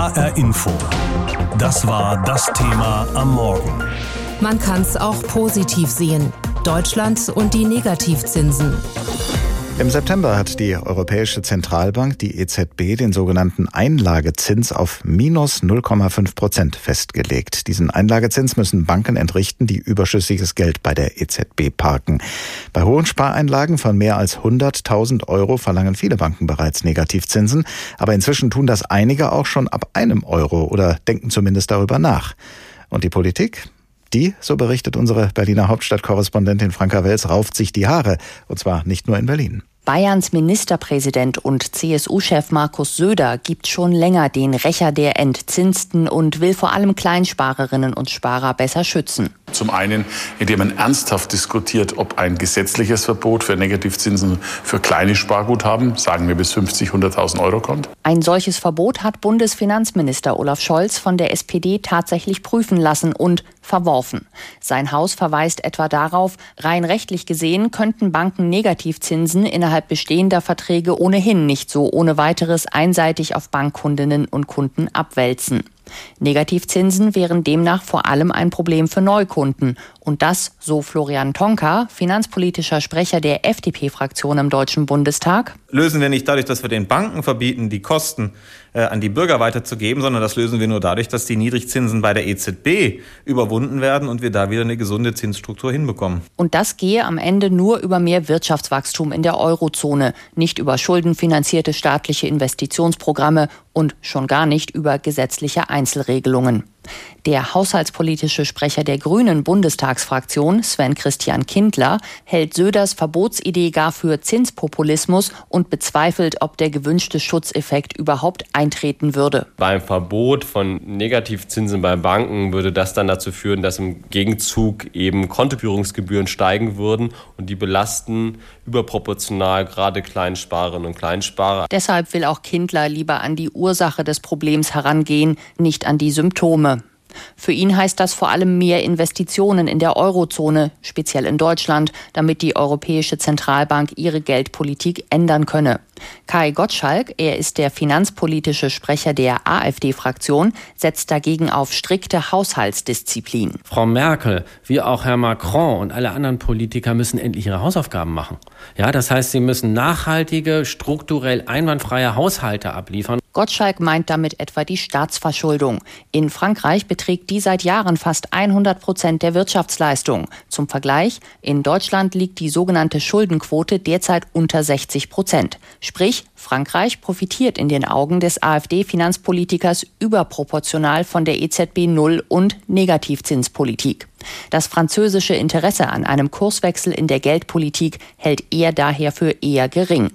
HR Info. Das war das Thema am Morgen. Man kann es auch positiv sehen. Deutschland und die Negativzinsen. Im September hat die Europäische Zentralbank, die EZB, den sogenannten Einlagezins auf minus 0,5 Prozent festgelegt. Diesen Einlagezins müssen Banken entrichten, die überschüssiges Geld bei der EZB parken. Bei hohen Spareinlagen von mehr als 100.000 Euro verlangen viele Banken bereits Negativzinsen. Aber inzwischen tun das einige auch schon ab einem Euro oder denken zumindest darüber nach. Und die Politik? Die, so berichtet unsere Berliner Hauptstadtkorrespondentin Franka Wels, rauft sich die Haare. Und zwar nicht nur in Berlin. Bayerns Ministerpräsident und CSU-Chef Markus Söder gibt schon länger den Rächer der Entzinsten und will vor allem Kleinsparerinnen und Sparer besser schützen. Zum einen, indem man ernsthaft diskutiert, ob ein gesetzliches Verbot für Negativzinsen für kleine Sparguthaben, sagen wir bis 50, 100.000 Euro kommt. Ein solches Verbot hat Bundesfinanzminister Olaf Scholz von der SPD tatsächlich prüfen lassen und verworfen. Sein Haus verweist etwa darauf, rein rechtlich gesehen könnten Banken Negativzinsen innerhalb bestehender Verträge ohnehin nicht so ohne weiteres einseitig auf Bankkundinnen und Kunden abwälzen. Negativzinsen wären demnach vor allem ein Problem für Neukunden. Und das, so Florian Tonka, finanzpolitischer Sprecher der FDP-Fraktion im Deutschen Bundestag, lösen wir nicht dadurch, dass wir den Banken verbieten, die Kosten äh, an die Bürger weiterzugeben, sondern das lösen wir nur dadurch, dass die Niedrigzinsen bei der EZB überwunden werden und wir da wieder eine gesunde Zinsstruktur hinbekommen. Und das gehe am Ende nur über mehr Wirtschaftswachstum in der Eurozone, nicht über schuldenfinanzierte staatliche Investitionsprogramme und schon gar nicht über gesetzliche Einzelregelungen. Der haushaltspolitische Sprecher der Grünen Bundestagsfraktion, Sven Christian Kindler, hält Söders Verbotsidee gar für Zinspopulismus und bezweifelt, ob der gewünschte Schutzeffekt überhaupt eintreten würde. Beim Verbot von Negativzinsen bei Banken würde das dann dazu führen, dass im Gegenzug eben Kontoführungsgebühren steigen würden und die belasten überproportional gerade Kleinsparerinnen und Kleinsparer. Deshalb will auch Kindler lieber an die Ursache des Problems herangehen, nicht an die Symptome. Für ihn heißt das vor allem mehr Investitionen in der Eurozone, speziell in Deutschland, damit die Europäische Zentralbank ihre Geldpolitik ändern könne. Kai Gottschalk, er ist der finanzpolitische Sprecher der AfD-Fraktion, setzt dagegen auf strikte Haushaltsdisziplin. Frau Merkel, wie auch Herr Macron und alle anderen Politiker müssen endlich ihre Hausaufgaben machen. Ja, das heißt, sie müssen nachhaltige, strukturell einwandfreie Haushalte abliefern. Gottschalk meint damit etwa die Staatsverschuldung. In Frankreich beträgt die seit Jahren fast 100 Prozent der Wirtschaftsleistung. Zum Vergleich, in Deutschland liegt die sogenannte Schuldenquote derzeit unter 60 Prozent. Sprich, Frankreich profitiert in den Augen des AfD-Finanzpolitikers überproportional von der EZB Null- und Negativzinspolitik. Das französische Interesse an einem Kurswechsel in der Geldpolitik hält er daher für eher gering.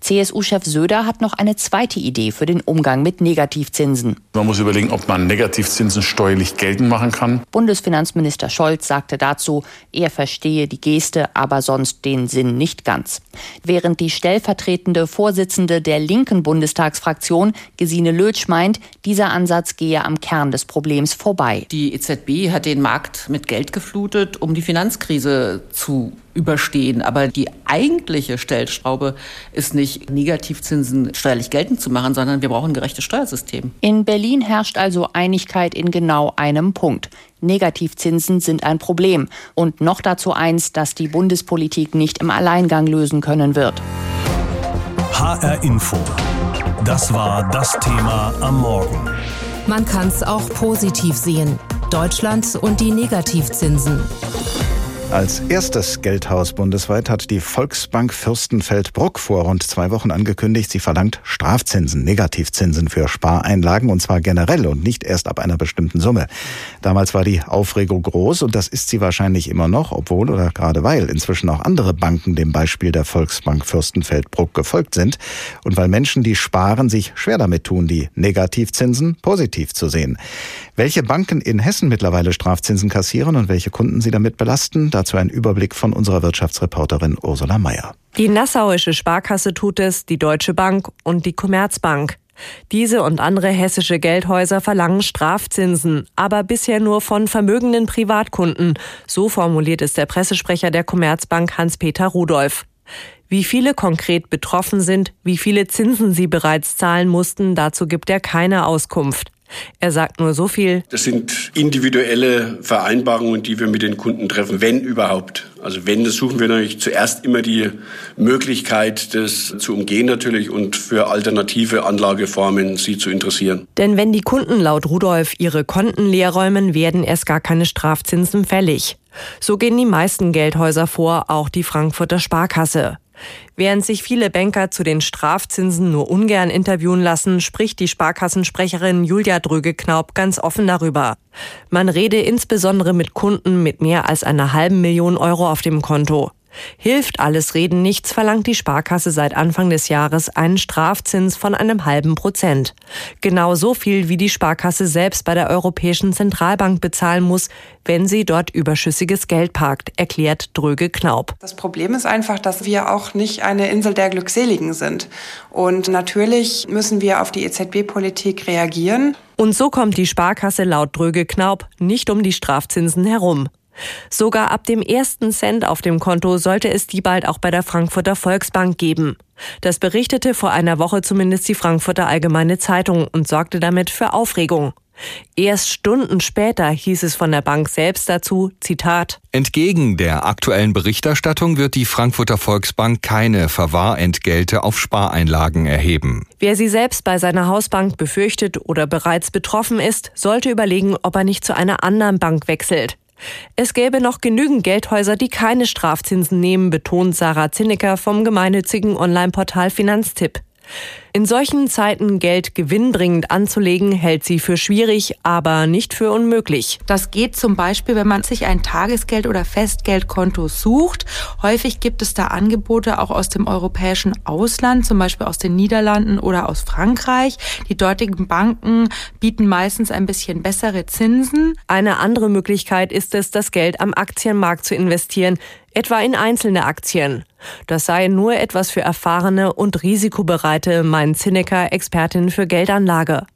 CSU-Chef Söder hat noch eine zweite Idee für den Umgang mit Negativzinsen. Man muss überlegen, ob man Negativzinsen steuerlich geltend machen kann. Bundesfinanzminister Scholz sagte dazu, er verstehe die Geste, aber sonst den Sinn nicht ganz. Während die stellvertretende Vorsitzende der linken Bundestagsfraktion, Gesine Lötsch, meint, dieser Ansatz gehe am Kern des Problems vorbei. Die EZB hat den Markt mit Geld geflutet, um die Finanzkrise zu überstehen. Aber die eigentliche Stellschraube ist nicht Negativzinsen steuerlich geltend zu machen, sondern wir brauchen ein gerechtes Steuersystem. In Berlin herrscht also Einigkeit in genau einem Punkt. Negativzinsen sind ein Problem und noch dazu eins, das die Bundespolitik nicht im Alleingang lösen können wird. HR Info. Das war das Thema am Morgen. Man kann es auch positiv sehen. Deutschland und die Negativzinsen. Als erstes Geldhaus bundesweit hat die Volksbank Fürstenfeldbruck vor rund zwei Wochen angekündigt, sie verlangt Strafzinsen, Negativzinsen für Spareinlagen und zwar generell und nicht erst ab einer bestimmten Summe. Damals war die Aufregung groß und das ist sie wahrscheinlich immer noch, obwohl oder gerade weil inzwischen auch andere Banken dem Beispiel der Volksbank Fürstenfeldbruck gefolgt sind und weil Menschen, die sparen, sich schwer damit tun, die Negativzinsen positiv zu sehen. Welche Banken in Hessen mittlerweile Strafzinsen kassieren und welche Kunden sie damit belasten, dazu ein Überblick von unserer Wirtschaftsreporterin Ursula Mayer. Die Nassauische Sparkasse tut es, die Deutsche Bank und die Commerzbank. Diese und andere hessische Geldhäuser verlangen Strafzinsen, aber bisher nur von vermögenden Privatkunden. So formuliert es der Pressesprecher der Commerzbank Hans-Peter Rudolph. Wie viele konkret betroffen sind, wie viele Zinsen sie bereits zahlen mussten, dazu gibt er keine Auskunft. Er sagt nur so viel. Das sind individuelle Vereinbarungen, die wir mit den Kunden treffen, wenn überhaupt. Also wenn, das suchen wir natürlich zuerst immer die Möglichkeit, das zu umgehen natürlich und für alternative Anlageformen sie zu interessieren. Denn wenn die Kunden laut Rudolf ihre Konten leerräumen, werden erst gar keine Strafzinsen fällig. So gehen die meisten Geldhäuser vor, auch die Frankfurter Sparkasse. Während sich viele Banker zu den Strafzinsen nur ungern interviewen lassen, spricht die Sparkassensprecherin Julia Dröge-Knaub ganz offen darüber. Man rede insbesondere mit Kunden mit mehr als einer halben Million Euro auf dem Konto. Hilft alles Reden nichts, verlangt die Sparkasse seit Anfang des Jahres einen Strafzins von einem halben Prozent. Genau so viel, wie die Sparkasse selbst bei der Europäischen Zentralbank bezahlen muss, wenn sie dort überschüssiges Geld parkt, erklärt Dröge Knaub. Das Problem ist einfach, dass wir auch nicht eine Insel der Glückseligen sind. Und natürlich müssen wir auf die EZB-Politik reagieren. Und so kommt die Sparkasse laut Dröge Knaub nicht um die Strafzinsen herum. Sogar ab dem ersten Cent auf dem Konto sollte es die bald auch bei der Frankfurter Volksbank geben. Das berichtete vor einer Woche zumindest die Frankfurter Allgemeine Zeitung und sorgte damit für Aufregung. Erst Stunden später hieß es von der Bank selbst dazu, Zitat, Entgegen der aktuellen Berichterstattung wird die Frankfurter Volksbank keine Verwahrentgelte auf Spareinlagen erheben. Wer sie selbst bei seiner Hausbank befürchtet oder bereits betroffen ist, sollte überlegen, ob er nicht zu einer anderen Bank wechselt. Es gäbe noch genügend Geldhäuser, die keine Strafzinsen nehmen, betont Sarah Zinnecker vom gemeinnützigen Online-Portal Finanztipp. In solchen Zeiten Geld gewinnbringend anzulegen, hält sie für schwierig, aber nicht für unmöglich. Das geht zum Beispiel, wenn man sich ein Tagesgeld- oder Festgeldkonto sucht. Häufig gibt es da Angebote auch aus dem europäischen Ausland, zum Beispiel aus den Niederlanden oder aus Frankreich. Die dortigen Banken bieten meistens ein bisschen bessere Zinsen. Eine andere Möglichkeit ist es, das Geld am Aktienmarkt zu investieren etwa in einzelne Aktien. Das sei nur etwas für erfahrene und risikobereite, meint Zinecker, Expertin für Geldanlage.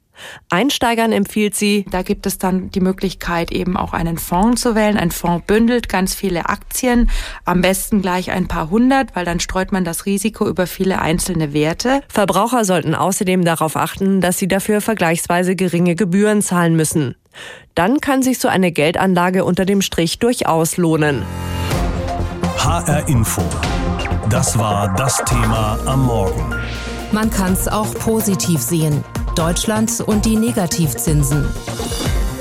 Einsteigern empfiehlt sie, da gibt es dann die Möglichkeit, eben auch einen Fonds zu wählen. Ein Fonds bündelt ganz viele Aktien, am besten gleich ein paar hundert, weil dann streut man das Risiko über viele einzelne Werte. Verbraucher sollten außerdem darauf achten, dass sie dafür vergleichsweise geringe Gebühren zahlen müssen. Dann kann sich so eine Geldanlage unter dem Strich durchaus lohnen. HR Info. Das war das Thema am Morgen. Man kann es auch positiv sehen. Deutschland und die Negativzinsen.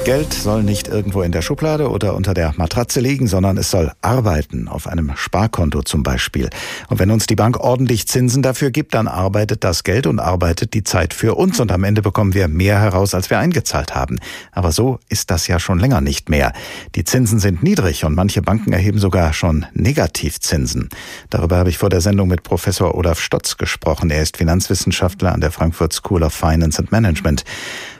Geld soll nicht irgendwo in der Schublade oder unter der Matratze liegen, sondern es soll arbeiten, auf einem Sparkonto zum Beispiel. Und wenn uns die Bank ordentlich Zinsen dafür gibt, dann arbeitet das Geld und arbeitet die Zeit für uns und am Ende bekommen wir mehr heraus, als wir eingezahlt haben. Aber so ist das ja schon länger nicht mehr. Die Zinsen sind niedrig und manche Banken erheben sogar schon Negativzinsen. Darüber habe ich vor der Sendung mit Professor Olaf Stotz gesprochen. Er ist Finanzwissenschaftler an der Frankfurt School of Finance and Management.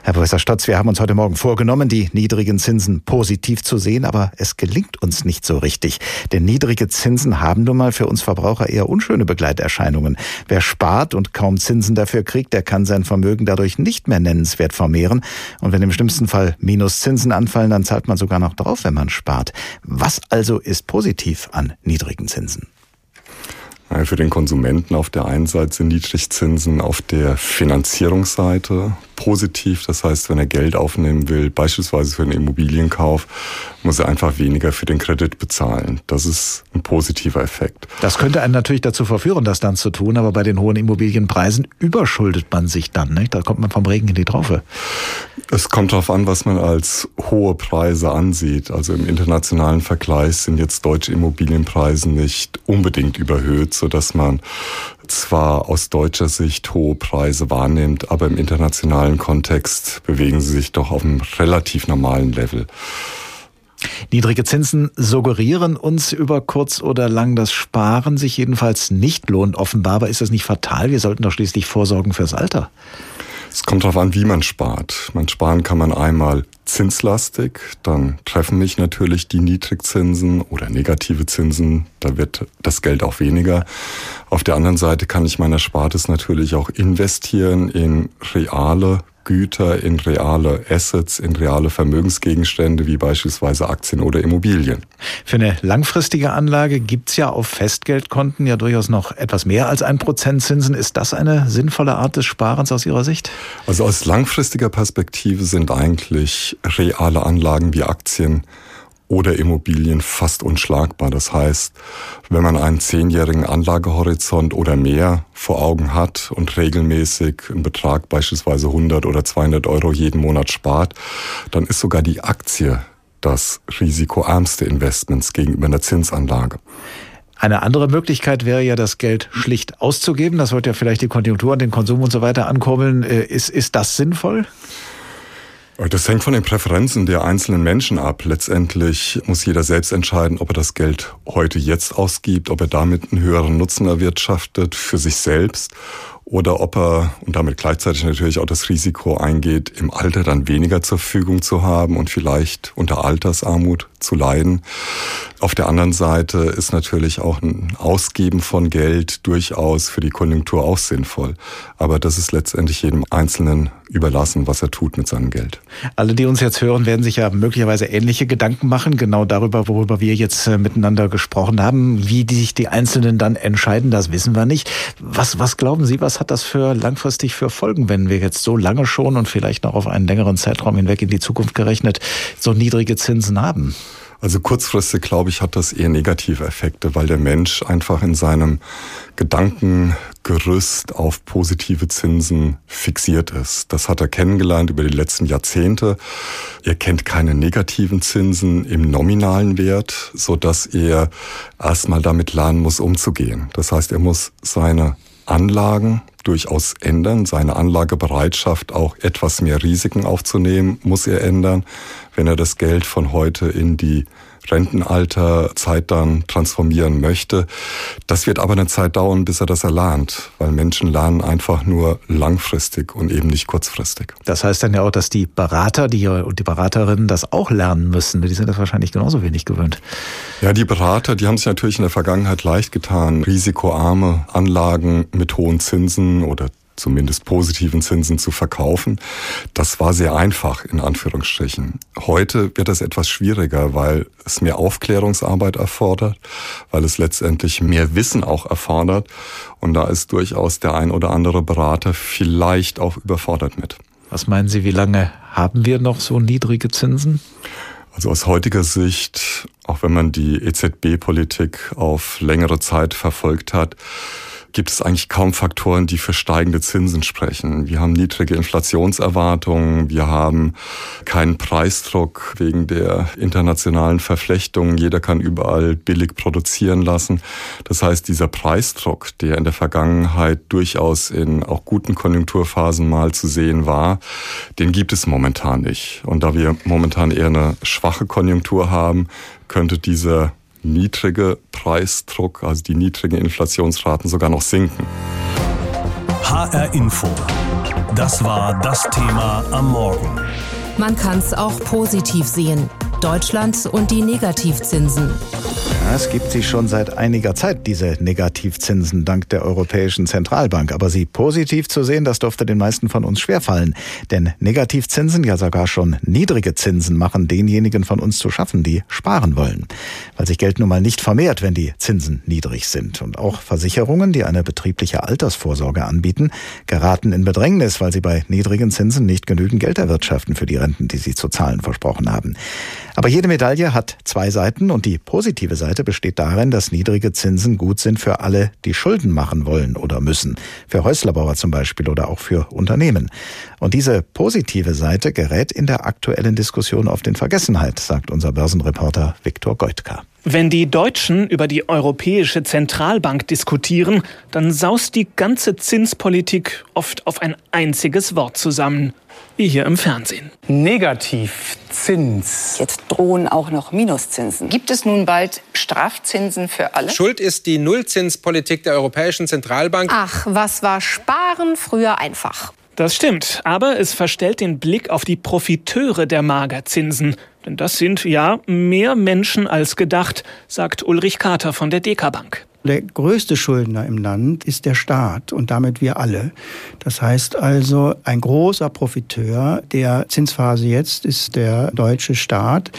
Herr Professor Stotz, wir haben uns heute Morgen vorgenommen, die niedrigen Zinsen positiv zu sehen, aber es gelingt uns nicht so richtig. Denn niedrige Zinsen haben nun mal für uns Verbraucher eher unschöne Begleiterscheinungen. Wer spart und kaum Zinsen dafür kriegt, der kann sein Vermögen dadurch nicht mehr nennenswert vermehren. Und wenn im schlimmsten Fall Minuszinsen anfallen, dann zahlt man sogar noch drauf, wenn man spart. Was also ist positiv an niedrigen Zinsen? Für den Konsumenten auf der einen Seite sind Niedrigzinsen auf der Finanzierungsseite positiv. Das heißt, wenn er Geld aufnehmen will, beispielsweise für einen Immobilienkauf, muss er einfach weniger für den Kredit bezahlen. Das ist ein positiver Effekt. Das könnte einen natürlich dazu verführen, das dann zu tun, aber bei den hohen Immobilienpreisen überschuldet man sich dann. Nicht? Da kommt man vom Regen in die Traufe. Es kommt darauf an, was man als hohe Preise ansieht. Also im internationalen Vergleich sind jetzt deutsche Immobilienpreise nicht unbedingt überhöht, sodass man zwar aus deutscher Sicht hohe Preise wahrnimmt, aber im internationalen Kontext bewegen sie sich doch auf einem relativ normalen Level. Niedrige Zinsen suggerieren uns über kurz oder lang, dass Sparen sich jedenfalls nicht lohnt. Offenbar, aber ist das nicht fatal? Wir sollten doch schließlich vorsorgen fürs Alter. Es kommt darauf an, wie man spart. Man sparen kann man einmal zinslastig, dann treffen mich natürlich die Niedrigzinsen oder negative Zinsen, da wird das Geld auch weniger. Auf der anderen Seite kann ich mein Erspartes natürlich auch investieren in reale Güter in reale Assets, in reale Vermögensgegenstände wie beispielsweise Aktien oder Immobilien. Für eine langfristige Anlage gibt's ja auf Festgeldkonten ja durchaus noch etwas mehr als ein Prozent Zinsen. Ist das eine sinnvolle Art des Sparens aus Ihrer Sicht? Also aus langfristiger Perspektive sind eigentlich reale Anlagen wie Aktien oder Immobilien fast unschlagbar. Das heißt, wenn man einen zehnjährigen Anlagehorizont oder mehr vor Augen hat und regelmäßig einen Betrag beispielsweise 100 oder 200 Euro jeden Monat spart, dann ist sogar die Aktie das risikoärmste Investments gegenüber einer Zinsanlage. Eine andere Möglichkeit wäre ja, das Geld schlicht auszugeben. Das wird ja vielleicht die Konjunktur und den Konsum und so weiter ankurbeln. Äh, ist, ist das sinnvoll? Das hängt von den Präferenzen der einzelnen Menschen ab. Letztendlich muss jeder selbst entscheiden, ob er das Geld heute jetzt ausgibt, ob er damit einen höheren Nutzen erwirtschaftet für sich selbst oder ob er und damit gleichzeitig natürlich auch das Risiko eingeht, im Alter dann weniger zur Verfügung zu haben und vielleicht unter Altersarmut zu leiden. Auf der anderen Seite ist natürlich auch ein Ausgeben von Geld durchaus für die Konjunktur auch sinnvoll. Aber das ist letztendlich jedem Einzelnen überlassen, was er tut mit seinem Geld. Alle, die uns jetzt hören, werden sich ja möglicherweise ähnliche Gedanken machen, genau darüber, worüber wir jetzt äh, miteinander gesprochen haben. Wie die sich die Einzelnen dann entscheiden, das wissen wir nicht. Was, was glauben Sie, was hat das für langfristig für Folgen, wenn wir jetzt so lange schon und vielleicht noch auf einen längeren Zeitraum hinweg in die Zukunft gerechnet so niedrige Zinsen haben? Also kurzfristig, glaube ich, hat das eher negative Effekte, weil der Mensch einfach in seinem Gedankengerüst auf positive Zinsen fixiert ist. Das hat er kennengelernt über die letzten Jahrzehnte. Er kennt keine negativen Zinsen im nominalen Wert, so dass er erstmal damit lernen muss, umzugehen. Das heißt, er muss seine Anlagen durchaus ändern. Seine Anlagebereitschaft, auch etwas mehr Risiken aufzunehmen, muss er ändern, wenn er das Geld von heute in die Rentenalterzeit dann transformieren möchte. Das wird aber eine Zeit dauern, bis er das erlernt, weil Menschen lernen einfach nur langfristig und eben nicht kurzfristig. Das heißt dann ja auch, dass die Berater die, und die Beraterinnen das auch lernen müssen. Die sind das wahrscheinlich genauso wenig gewöhnt. Ja, die Berater, die haben sich natürlich in der Vergangenheit leicht getan, risikoarme Anlagen mit hohen Zinsen oder zumindest positiven Zinsen zu verkaufen. Das war sehr einfach, in Anführungsstrichen. Heute wird das etwas schwieriger, weil es mehr Aufklärungsarbeit erfordert, weil es letztendlich mehr Wissen auch erfordert. Und da ist durchaus der ein oder andere Berater vielleicht auch überfordert mit. Was meinen Sie, wie lange haben wir noch so niedrige Zinsen? Also aus heutiger Sicht, auch wenn man die EZB-Politik auf längere Zeit verfolgt hat, gibt es eigentlich kaum Faktoren, die für steigende Zinsen sprechen. Wir haben niedrige Inflationserwartungen, wir haben keinen Preisdruck wegen der internationalen Verflechtungen. Jeder kann überall billig produzieren lassen. Das heißt, dieser Preisdruck, der in der Vergangenheit durchaus in auch guten Konjunkturphasen mal zu sehen war, den gibt es momentan nicht. Und da wir momentan eher eine schwache Konjunktur haben, könnte dieser niedrige Preisdruck, also die niedrigen Inflationsraten sogar noch sinken. HR Info. Das war das Thema am Morgen. Man kann es auch positiv sehen. Deutschland und die Negativzinsen. Ja, es gibt sie schon seit einiger Zeit, diese Negativzinsen, dank der Europäischen Zentralbank. Aber sie positiv zu sehen, das dürfte den meisten von uns schwerfallen. Denn Negativzinsen, ja sogar schon niedrige Zinsen, machen denjenigen von uns zu schaffen, die sparen wollen. Weil sich Geld nun mal nicht vermehrt, wenn die Zinsen niedrig sind. Und auch Versicherungen, die eine betriebliche Altersvorsorge anbieten, geraten in Bedrängnis, weil sie bei niedrigen Zinsen nicht genügend Geld erwirtschaften für die Renten, die sie zu zahlen versprochen haben. Aber jede Medaille hat zwei Seiten und die positive Seite besteht darin, dass niedrige Zinsen gut sind für alle, die Schulden machen wollen oder müssen. Für Häuslerbauer zum Beispiel oder auch für Unternehmen. Und diese positive Seite gerät in der aktuellen Diskussion auf den Vergessenheit, sagt unser Börsenreporter Viktor Goitka. Wenn die Deutschen über die Europäische Zentralbank diskutieren, dann saust die ganze Zinspolitik oft auf ein einziges Wort zusammen wie hier im Fernsehen. Negativzins. Jetzt drohen auch noch Minuszinsen. Gibt es nun bald Strafzinsen für alle? Schuld ist die Nullzinspolitik der Europäischen Zentralbank. Ach, was war Sparen früher einfach? Das stimmt, aber es verstellt den Blick auf die Profiteure der Magerzinsen. Denn das sind ja mehr Menschen als gedacht, sagt Ulrich Kater von der DK Bank. Der größte Schuldner im Land ist der Staat und damit wir alle. Das heißt also, ein großer Profiteur der Zinsphase jetzt ist der deutsche Staat,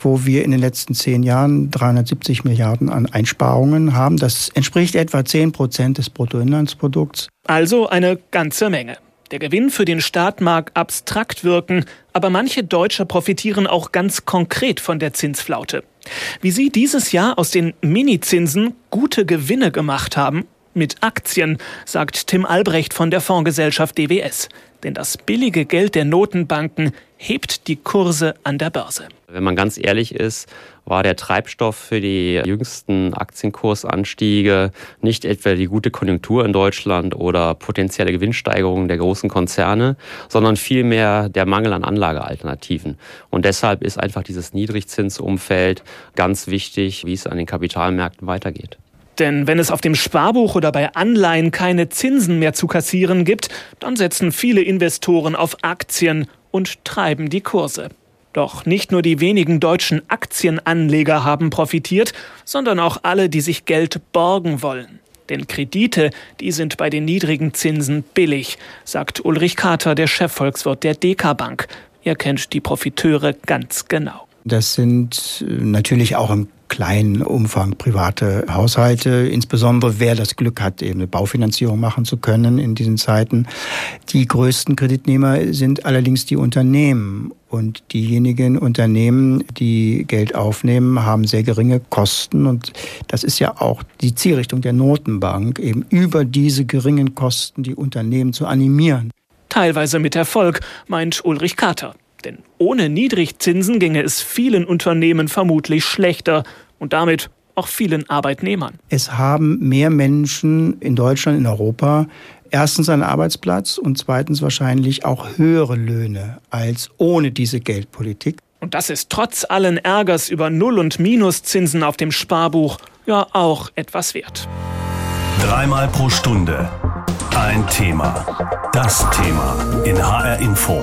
wo wir in den letzten zehn Jahren 370 Milliarden an Einsparungen haben. Das entspricht etwa 10 Prozent des Bruttoinlandsprodukts. Also eine ganze Menge. Der Gewinn für den Staat mag abstrakt wirken, aber manche Deutsche profitieren auch ganz konkret von der Zinsflaute. Wie sie dieses Jahr aus den Minizinsen gute Gewinne gemacht haben, mit Aktien, sagt Tim Albrecht von der Fondsgesellschaft DWS. Denn das billige Geld der Notenbanken hebt die Kurse an der Börse. Wenn man ganz ehrlich ist, war der Treibstoff für die jüngsten Aktienkursanstiege nicht etwa die gute Konjunktur in Deutschland oder potenzielle Gewinnsteigerungen der großen Konzerne, sondern vielmehr der Mangel an Anlagealternativen. Und deshalb ist einfach dieses Niedrigzinsumfeld ganz wichtig, wie es an den Kapitalmärkten weitergeht. Denn wenn es auf dem Sparbuch oder bei Anleihen keine Zinsen mehr zu kassieren gibt, dann setzen viele Investoren auf Aktien und treiben die Kurse. Doch nicht nur die wenigen deutschen Aktienanleger haben profitiert, sondern auch alle, die sich Geld borgen wollen. Denn Kredite, die sind bei den niedrigen Zinsen billig, sagt Ulrich Kater, der Chefvolkswirt der DK Bank. Er kennt die Profiteure ganz genau. Das sind äh, natürlich auch im kleinen Umfang private Haushalte, insbesondere wer das Glück hat, eben eine Baufinanzierung machen zu können in diesen Zeiten. Die größten Kreditnehmer sind allerdings die Unternehmen. Und diejenigen Unternehmen, die Geld aufnehmen, haben sehr geringe Kosten. Und das ist ja auch die Zielrichtung der Notenbank, eben über diese geringen Kosten die Unternehmen zu animieren. Teilweise mit Erfolg, meint Ulrich Kater. Denn ohne Niedrigzinsen ginge es vielen Unternehmen vermutlich schlechter und damit auch vielen Arbeitnehmern. Es haben mehr Menschen in Deutschland, in Europa erstens einen Arbeitsplatz und zweitens wahrscheinlich auch höhere Löhne als ohne diese Geldpolitik. Und das ist trotz allen Ärgers über Null- und Minuszinsen auf dem Sparbuch ja auch etwas wert. Dreimal pro Stunde ein Thema. Das Thema in HR Info